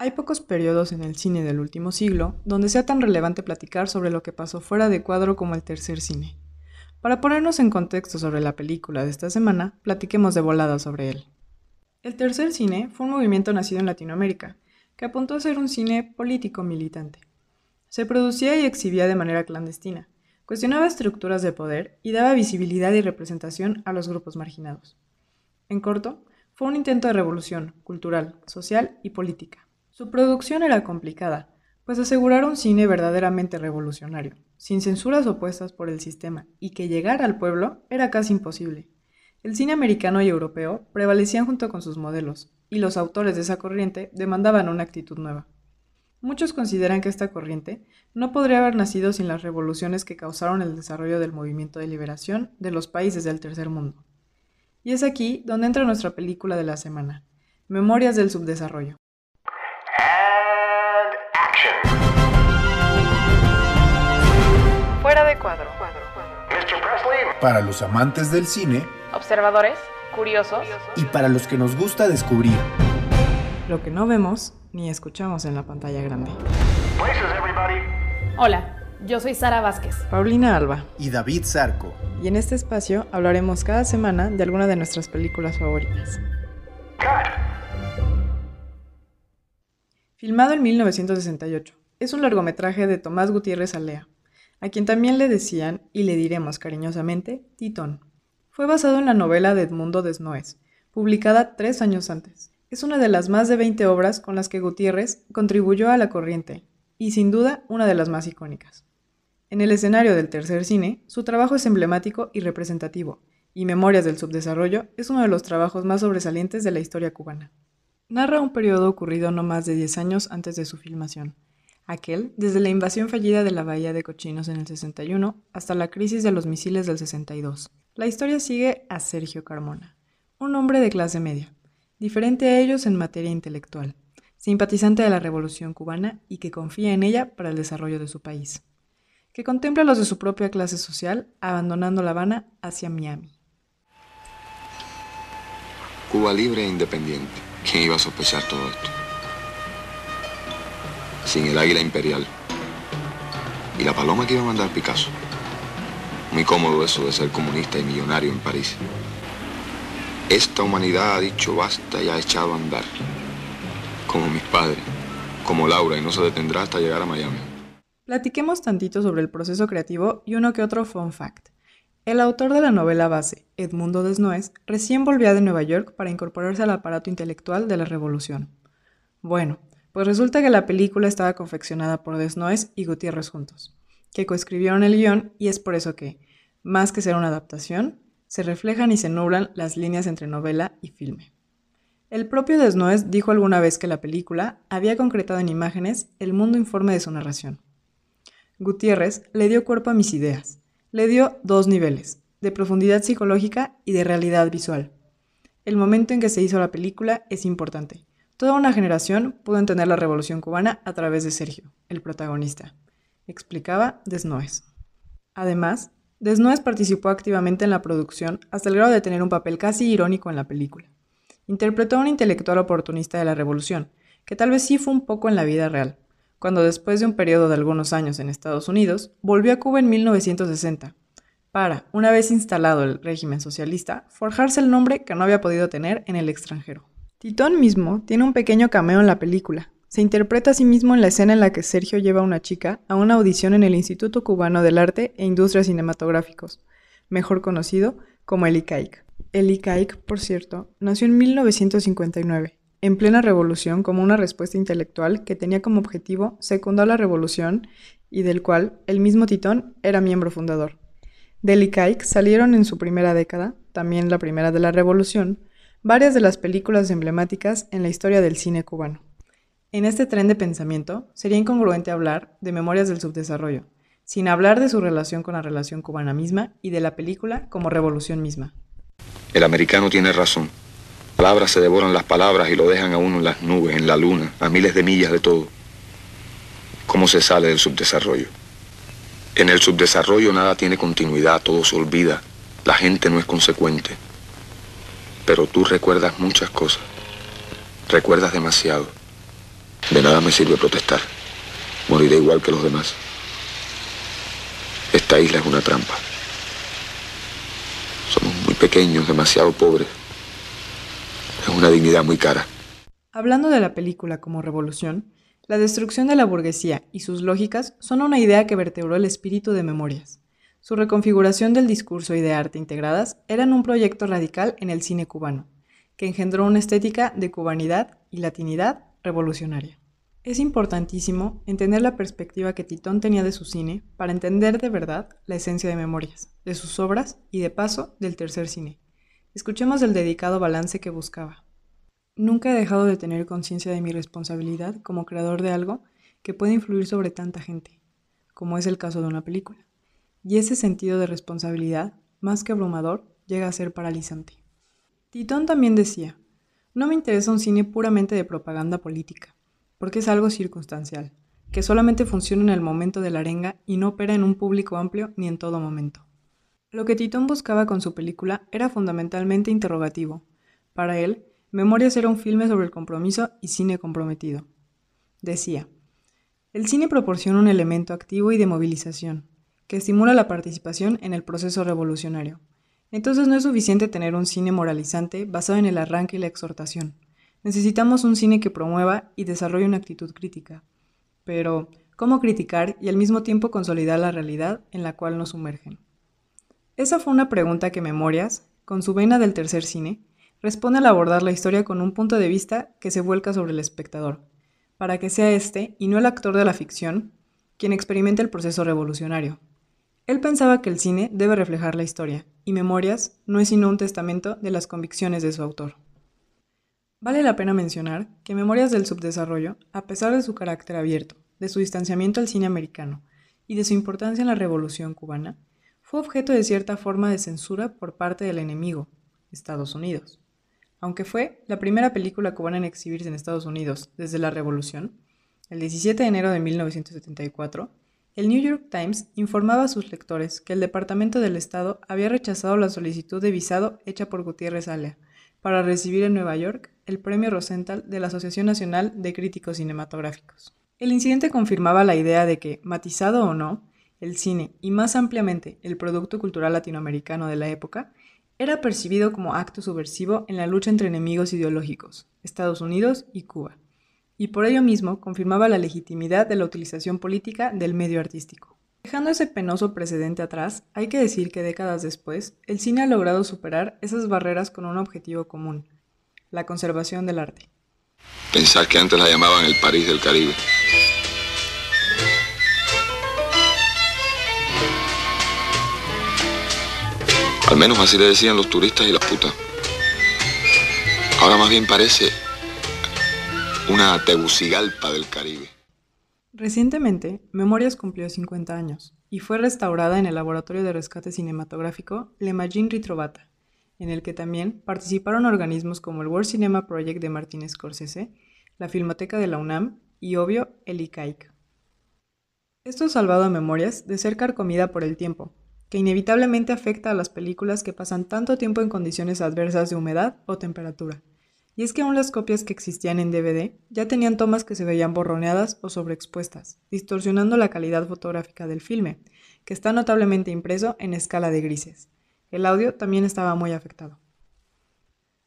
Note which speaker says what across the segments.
Speaker 1: Hay pocos periodos en el cine del último siglo donde sea tan relevante platicar sobre lo que pasó fuera de cuadro como el tercer cine. Para ponernos en contexto sobre la película de esta semana, platiquemos de volada sobre él. El tercer cine fue un movimiento nacido en Latinoamérica, que apuntó a ser un cine político militante. Se producía y exhibía de manera clandestina, cuestionaba estructuras de poder y daba visibilidad y representación a los grupos marginados. En corto, fue un intento de revolución cultural, social y política. Su producción era complicada, pues asegurar un cine verdaderamente revolucionario, sin censuras opuestas por el sistema y que llegara al pueblo era casi imposible. El cine americano y europeo prevalecían junto con sus modelos, y los autores de esa corriente demandaban una actitud nueva. Muchos consideran que esta corriente no podría haber nacido sin las revoluciones que causaron el desarrollo del movimiento de liberación de los países del tercer mundo. Y es aquí donde entra nuestra película de la semana, Memorias del Subdesarrollo. Cuadro.
Speaker 2: Para los amantes del cine,
Speaker 3: observadores, curiosos
Speaker 2: y para los que nos gusta descubrir
Speaker 1: lo que no vemos ni escuchamos en la pantalla grande.
Speaker 3: Hola, yo soy Sara Vázquez.
Speaker 1: Paulina Alba.
Speaker 2: Y David Zarco.
Speaker 1: Y en este espacio hablaremos cada semana de alguna de nuestras películas favoritas. Filmado en 1968, es un largometraje de Tomás Gutiérrez Alea, a quien también le decían, y le diremos cariñosamente, Titón. Fue basado en la novela de Edmundo Desnoes, publicada tres años antes. Es una de las más de 20 obras con las que Gutiérrez contribuyó a la corriente, y sin duda una de las más icónicas. En el escenario del tercer cine, su trabajo es emblemático y representativo, y Memorias del Subdesarrollo es uno de los trabajos más sobresalientes de la historia cubana. Narra un periodo ocurrido no más de 10 años antes de su filmación, aquel desde la invasión fallida de la Bahía de Cochinos en el 61 hasta la crisis de los misiles del 62. La historia sigue a Sergio Carmona, un hombre de clase media, diferente a ellos en materia intelectual, simpatizante de la Revolución cubana y que confía en ella para el desarrollo de su país que contempla los de su propia clase social, abandonando La Habana hacia Miami.
Speaker 4: Cuba libre e independiente. ¿Quién iba a sospechar todo esto? Sin el águila imperial. Y la paloma que iba a mandar Picasso. Muy cómodo eso de ser comunista y millonario en París. Esta humanidad ha dicho basta y ha echado a andar. Como mis padres, como Laura, y no se detendrá hasta llegar a Miami.
Speaker 1: Platiquemos tantito sobre el proceso creativo y uno que otro fun fact. El autor de la novela base, Edmundo Desnoes, recién volvía de Nueva York para incorporarse al aparato intelectual de la Revolución. Bueno, pues resulta que la película estaba confeccionada por Desnoes y Gutiérrez juntos, que coescribieron el guion y es por eso que, más que ser una adaptación, se reflejan y se nublan las líneas entre novela y filme. El propio Desnoes dijo alguna vez que la película había concretado en imágenes el mundo informe de su narración. Gutiérrez le dio cuerpo a mis ideas. Le dio dos niveles, de profundidad psicológica y de realidad visual. El momento en que se hizo la película es importante. Toda una generación pudo entender la revolución cubana a través de Sergio, el protagonista, explicaba Desnoes. Además, Desnoes participó activamente en la producción hasta el grado de tener un papel casi irónico en la película. Interpretó a un intelectual oportunista de la revolución, que tal vez sí fue un poco en la vida real, cuando después de un periodo de algunos años en Estados Unidos, volvió a Cuba en 1960, para, una vez instalado el régimen socialista, forjarse el nombre que no había podido tener en el extranjero. Titón mismo tiene un pequeño cameo en la película. Se interpreta a sí mismo en la escena en la que Sergio lleva a una chica a una audición en el Instituto Cubano del Arte e Industrias Cinematográficos, mejor conocido como el ICAIC. El ICAIC, por cierto, nació en 1959 en plena revolución como una respuesta intelectual que tenía como objetivo secundar la revolución y del cual el mismo Titón era miembro fundador. Del ICAIC salieron en su primera década, también la primera de la revolución, varias de las películas emblemáticas en la historia del cine cubano. En este tren de pensamiento sería incongruente hablar de Memorias del Subdesarrollo, sin hablar de su relación con la relación cubana misma y de la película como revolución misma.
Speaker 4: El americano tiene razón palabras se devoran las palabras y lo dejan a uno en las nubes, en la luna, a miles de millas de todo. ¿Cómo se sale del subdesarrollo? En el subdesarrollo nada tiene continuidad, todo se olvida, la gente no es consecuente. Pero tú recuerdas muchas cosas, recuerdas demasiado. De nada me sirve protestar. Moriré igual que los demás. Esta isla es una trampa. Somos muy pequeños, demasiado pobres. Es una dignidad muy cara.
Speaker 1: Hablando de la película como revolución, la destrucción de la burguesía y sus lógicas son una idea que vertebró el espíritu de Memorias. Su reconfiguración del discurso y de arte integradas eran un proyecto radical en el cine cubano, que engendró una estética de cubanidad y latinidad revolucionaria. Es importantísimo entender la perspectiva que Titón tenía de su cine para entender de verdad la esencia de Memorias, de sus obras y de paso del tercer cine. Escuchemos el dedicado balance que buscaba. Nunca he dejado de tener conciencia de mi responsabilidad como creador de algo que puede influir sobre tanta gente, como es el caso de una película. Y ese sentido de responsabilidad, más que abrumador, llega a ser paralizante. Titón también decía, no me interesa un cine puramente de propaganda política porque es algo circunstancial, que solamente funciona en el momento de la arenga y no opera en un público amplio ni en todo momento. Lo que Titón buscaba con su película era fundamentalmente interrogativo. Para él, Memorias era un filme sobre el compromiso y cine comprometido. Decía, el cine proporciona un elemento activo y de movilización, que estimula la participación en el proceso revolucionario. Entonces no es suficiente tener un cine moralizante basado en el arranque y la exhortación. Necesitamos un cine que promueva y desarrolle una actitud crítica. Pero, ¿cómo criticar y al mismo tiempo consolidar la realidad en la cual nos sumergen? Esa fue una pregunta que Memorias, con su vena del tercer cine, responde al abordar la historia con un punto de vista que se vuelca sobre el espectador, para que sea este, y no el actor de la ficción, quien experimente el proceso revolucionario. Él pensaba que el cine debe reflejar la historia, y Memorias no es sino un testamento de las convicciones de su autor. Vale la pena mencionar que Memorias del Subdesarrollo, a pesar de su carácter abierto, de su distanciamiento al cine americano y de su importancia en la Revolución cubana, fue objeto de cierta forma de censura por parte del enemigo, Estados Unidos. Aunque fue la primera película cubana en exhibirse en Estados Unidos desde la Revolución, el 17 de enero de 1974, el New York Times informaba a sus lectores que el Departamento del Estado había rechazado la solicitud de visado hecha por Gutiérrez Alea para recibir en Nueva York el Premio Rosenthal de la Asociación Nacional de Críticos Cinematográficos. El incidente confirmaba la idea de que, matizado o no, el cine, y más ampliamente el producto cultural latinoamericano de la época, era percibido como acto subversivo en la lucha entre enemigos ideológicos, Estados Unidos y Cuba, y por ello mismo confirmaba la legitimidad de la utilización política del medio artístico. Dejando ese penoso precedente atrás, hay que decir que décadas después, el cine ha logrado superar esas barreras con un objetivo común, la conservación del arte.
Speaker 4: Pensar que antes la llamaban el París del Caribe. Al menos así le decían los turistas y las putas. Ahora más bien parece del Caribe.
Speaker 1: Recientemente, Memorias cumplió 50 años y fue restaurada en el Laboratorio de Rescate Cinematográfico Le Magin Ritrovata, en el que también participaron organismos como el World Cinema Project de Martin Scorsese, la Filmoteca de la UNAM y, obvio, el ICAIC. Esto ha salvado a Memorias de ser carcomida por el tiempo, que inevitablemente afecta a las películas que pasan tanto tiempo en condiciones adversas de humedad o temperatura. Y es que aún las copias que existían en DVD ya tenían tomas que se veían borroneadas o sobreexpuestas, distorsionando la calidad fotográfica del filme, que está notablemente impreso en escala de grises. El audio también estaba muy afectado.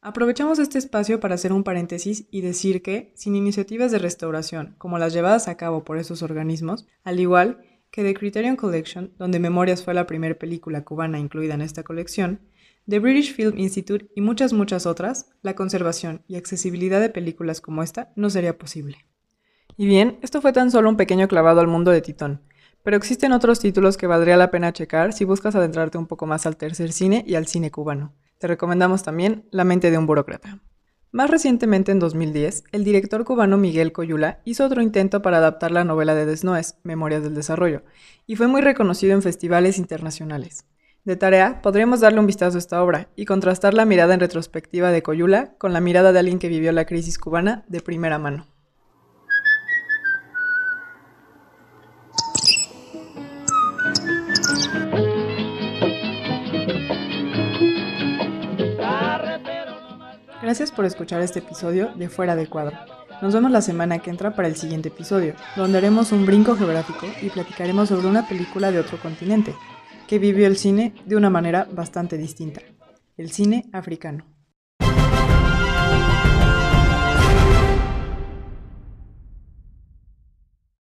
Speaker 1: Aprovechamos este espacio para hacer un paréntesis y decir que, sin iniciativas de restauración como las llevadas a cabo por estos organismos, al igual que The Criterion Collection, donde Memorias fue la primera película cubana incluida en esta colección, The British Film Institute y muchas muchas otras, la conservación y accesibilidad de películas como esta no sería posible. Y bien, esto fue tan solo un pequeño clavado al mundo de Titón, pero existen otros títulos que valdría la pena checar si buscas adentrarte un poco más al tercer cine y al cine cubano. Te recomendamos también La mente de un burócrata. Más recientemente, en 2010, el director cubano Miguel Coyula hizo otro intento para adaptar la novela de Desnoes, Memorias del Desarrollo, y fue muy reconocido en festivales internacionales. De tarea, podríamos darle un vistazo a esta obra y contrastar la mirada en retrospectiva de Coyula con la mirada de alguien que vivió la crisis cubana de primera mano. Gracias por escuchar este episodio de Fuera de Cuadro. Nos vemos la semana que entra para el siguiente episodio, donde haremos un brinco geográfico y platicaremos sobre una película de otro continente, que vivió el cine de una manera bastante distinta, el cine africano.